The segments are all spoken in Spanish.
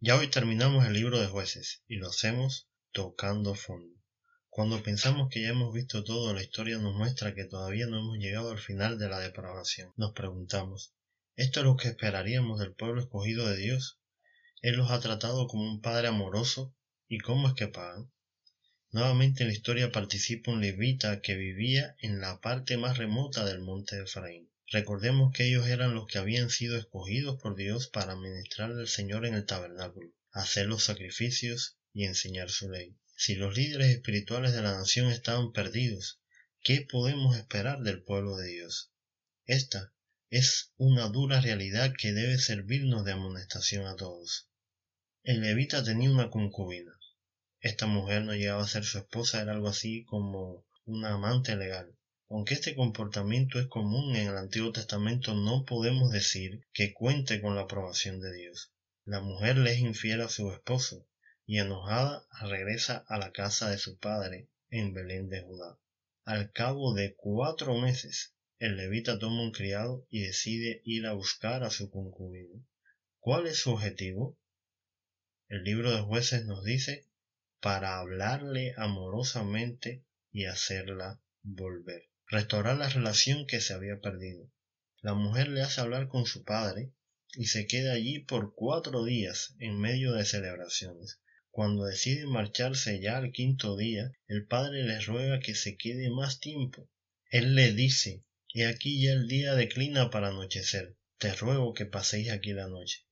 Ya hoy terminamos el libro de jueces y lo hacemos tocando fondo. Cuando pensamos que ya hemos visto todo, la historia nos muestra que todavía no hemos llegado al final de la depravación. Nos preguntamos, ¿esto es lo que esperaríamos del pueblo escogido de Dios? Él los ha tratado como un padre amoroso y cómo es que pagan. Nuevamente en la historia participa un levita que vivía en la parte más remota del monte de Efraín. Recordemos que ellos eran los que habían sido escogidos por Dios para ministrarle al Señor en el tabernáculo, hacer los sacrificios y enseñar su ley. Si los líderes espirituales de la nación estaban perdidos, ¿qué podemos esperar del pueblo de Dios? Esta es una dura realidad que debe servirnos de amonestación a todos. El levita tenía una concubina, esta mujer no llegaba a ser su esposa, era algo así como una amante legal. Aunque este comportamiento es común en el Antiguo Testamento, no podemos decir que cuente con la aprobación de Dios. La mujer le es infiel a su esposo y enojada regresa a la casa de su padre en Belén de Judá. Al cabo de cuatro meses, el levita toma un criado y decide ir a buscar a su concubino. ¿Cuál es su objetivo? El libro de jueces nos dice para hablarle amorosamente y hacerla volver. Restaurar la relación que se había perdido. La mujer le hace hablar con su padre y se queda allí por cuatro días en medio de celebraciones. Cuando decide marcharse ya al quinto día, el padre le ruega que se quede más tiempo. Él le dice, He aquí ya el día declina para anochecer, te ruego que paséis aquí la noche.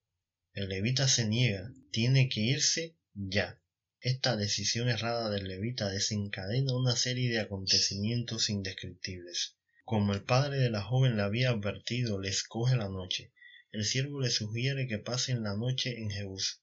El levita se niega, tiene que irse ya. Esta decisión errada del levita desencadena una serie de acontecimientos indescriptibles. Como el padre de la joven le había advertido, le escoge la noche. El siervo le sugiere que pasen la noche en Jebús,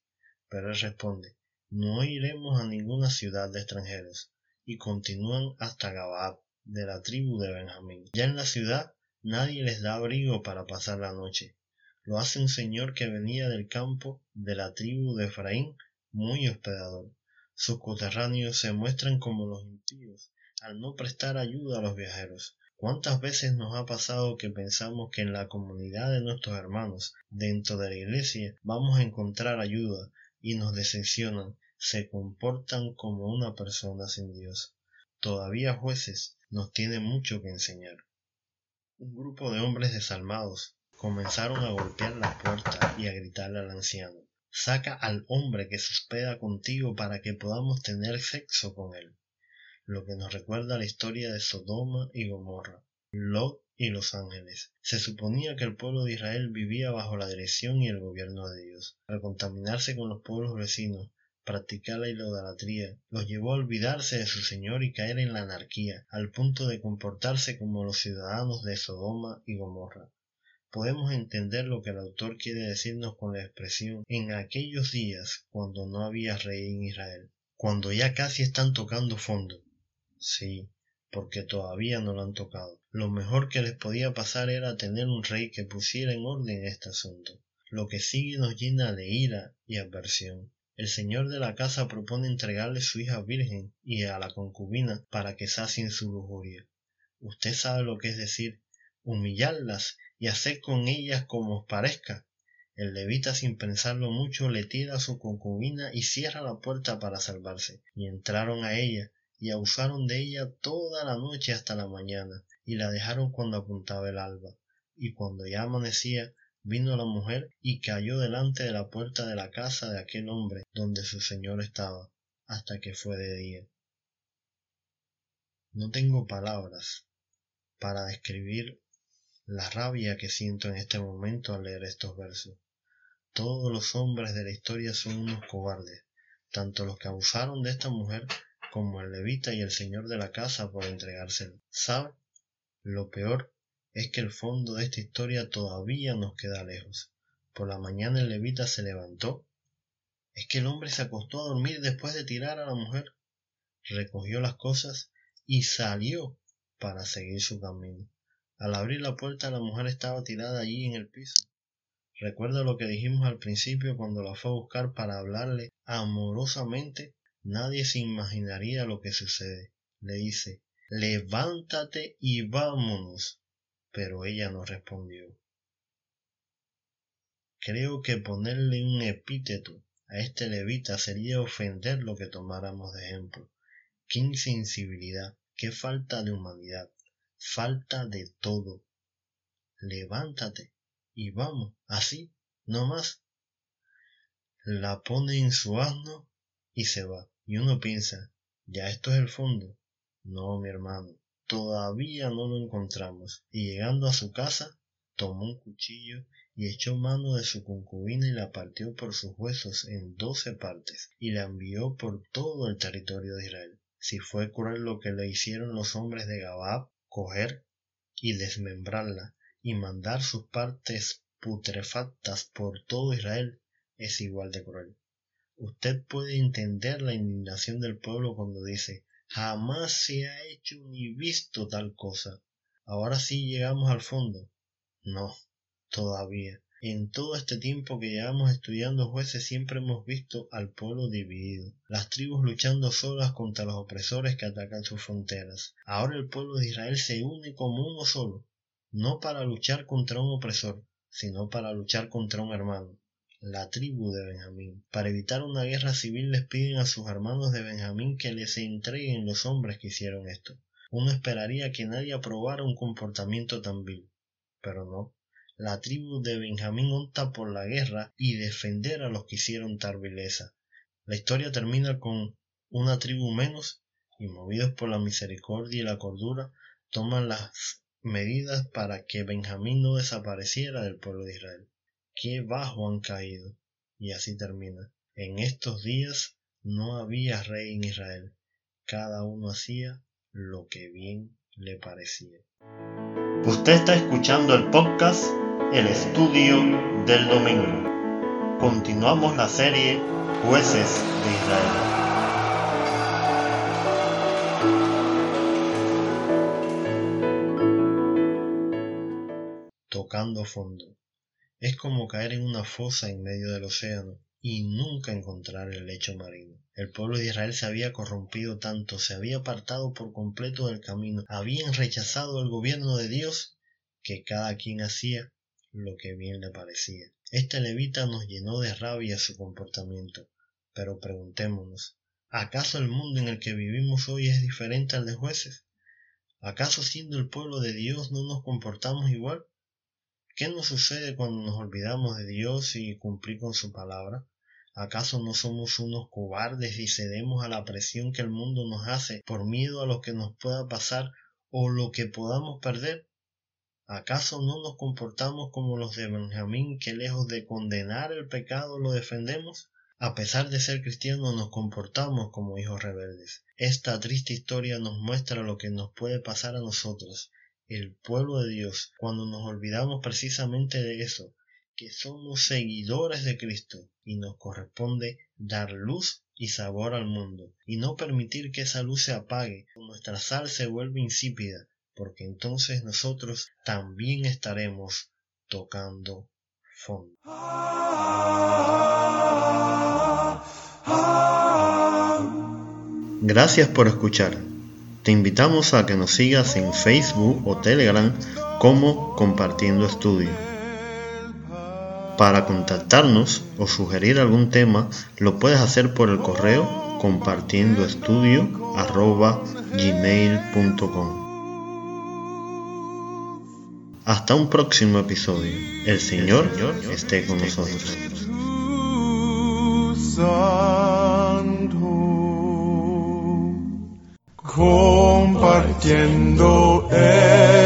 pero él responde, no iremos a ninguna ciudad de extranjeros, y continúan hasta Gabaad, de la tribu de Benjamín. Ya en la ciudad nadie les da abrigo para pasar la noche. Lo hace un señor que venía del campo de la tribu de Efraín, muy hospedador. Sus coterráneos se muestran como los impíos al no prestar ayuda a los viajeros. ¿Cuántas veces nos ha pasado que pensamos que en la comunidad de nuestros hermanos, dentro de la iglesia, vamos a encontrar ayuda y nos decepcionan, se comportan como una persona sin Dios? Todavía jueces nos tienen mucho que enseñar. Un grupo de hombres desalmados comenzaron a golpear la puerta y a gritarle al anciano saca al hombre que se hospeda contigo para que podamos tener sexo con él. Lo que nos recuerda la historia de Sodoma y Gomorra, Lot y los ángeles. Se suponía que el pueblo de Israel vivía bajo la dirección y el gobierno de Dios. Al contaminarse con los pueblos vecinos, practicar la idolatría, los llevó a olvidarse de su Señor y caer en la anarquía, al punto de comportarse como los ciudadanos de Sodoma y Gomorra podemos entender lo que el autor quiere decirnos con la expresión en aquellos días cuando no había rey en Israel, cuando ya casi están tocando fondo. Sí, porque todavía no lo han tocado. Lo mejor que les podía pasar era tener un rey que pusiera en orden este asunto. Lo que sigue nos llena de ira y aversión. El señor de la casa propone entregarle su hija virgen y a la concubina para que sacien su lujuria. Usted sabe lo que es decir humillarlas y haced con ellas como os parezca. El levita sin pensarlo mucho le tira a su concubina y cierra la puerta para salvarse. Y entraron a ella y abusaron de ella toda la noche hasta la mañana y la dejaron cuando apuntaba el alba. Y cuando ya amanecía, vino la mujer y cayó delante de la puerta de la casa de aquel hombre donde su señor estaba, hasta que fue de día. No tengo palabras para describir la rabia que siento en este momento al leer estos versos. Todos los hombres de la historia son unos cobardes, tanto los que abusaron de esta mujer como el levita y el señor de la casa por entregárselo. ¿Sabe? Lo peor es que el fondo de esta historia todavía nos queda lejos. Por la mañana el levita se levantó Es que el hombre se acostó a dormir después de tirar a la mujer. Recogió las cosas y salió para seguir su camino. Al abrir la puerta la mujer estaba tirada allí en el piso. Recuerda lo que dijimos al principio cuando la fue a buscar para hablarle amorosamente. Nadie se imaginaría lo que sucede. Le dice, levántate y vámonos. Pero ella no respondió. Creo que ponerle un epíteto a este levita sería ofender lo que tomáramos de ejemplo. Qué insensibilidad, qué falta de humanidad, falta de todo. Levántate y vamos, así, no más. La pone en su asno y se va. Y uno piensa, ya esto es el fondo. No, mi hermano, todavía no lo encontramos. Y llegando a su casa, tomó un cuchillo y echó mano de su concubina y la partió por sus huesos en doce partes y la envió por todo el territorio de Israel. Si fue cruel lo que le hicieron los hombres de Gabab, y desmembrarla y mandar sus partes putrefactas por todo Israel, es igual de cruel. Usted puede entender la indignación del pueblo cuando dice jamás se ha hecho ni visto tal cosa. Ahora sí llegamos al fondo. No, todavía. En todo este tiempo que llevamos estudiando jueces siempre hemos visto al pueblo dividido, las tribus luchando solas contra los opresores que atacan sus fronteras. Ahora el pueblo de Israel se une como uno solo, no para luchar contra un opresor, sino para luchar contra un hermano, la tribu de Benjamín. Para evitar una guerra civil les piden a sus hermanos de Benjamín que les entreguen los hombres que hicieron esto. Uno esperaría que nadie aprobara un comportamiento tan vil, pero no la tribu de Benjamín opta por la guerra y defender a los que hicieron tal vileza. La historia termina con una tribu menos y movidos por la misericordia y la cordura toman las medidas para que Benjamín no desapareciera del pueblo de Israel. Qué bajo han caído. Y así termina. En estos días no había rey en Israel. Cada uno hacía lo que bien le parecía. Usted está escuchando el podcast el estudio del domingo. Continuamos la serie Jueces de Israel. Tocando fondo. Es como caer en una fosa en medio del océano y nunca encontrar el lecho marino. El pueblo de Israel se había corrompido tanto, se había apartado por completo del camino, habían rechazado el gobierno de Dios que cada quien hacía lo que bien le parecía. Este levita nos llenó de rabia su comportamiento, pero preguntémonos, ¿acaso el mundo en el que vivimos hoy es diferente al de jueces? ¿Acaso siendo el pueblo de Dios no nos comportamos igual? ¿Qué nos sucede cuando nos olvidamos de Dios y cumplir con su palabra? ¿Acaso no somos unos cobardes y cedemos a la presión que el mundo nos hace por miedo a lo que nos pueda pasar o lo que podamos perder? ¿Acaso no nos comportamos como los de Benjamín que lejos de condenar el pecado lo defendemos? A pesar de ser cristianos nos comportamos como hijos rebeldes. Esta triste historia nos muestra lo que nos puede pasar a nosotros, el pueblo de Dios, cuando nos olvidamos precisamente de eso, que somos seguidores de Cristo y nos corresponde dar luz y sabor al mundo, y no permitir que esa luz se apague, o nuestra sal se vuelve insípida, porque entonces nosotros también estaremos tocando fondo. Gracias por escuchar. Te invitamos a que nos sigas en Facebook o Telegram como Compartiendo Estudio. Para contactarnos o sugerir algún tema, lo puedes hacer por el correo compartiendoestudio.gmail.com hasta un próximo episodio. El Señor, esté con nosotros. Compartiendo en.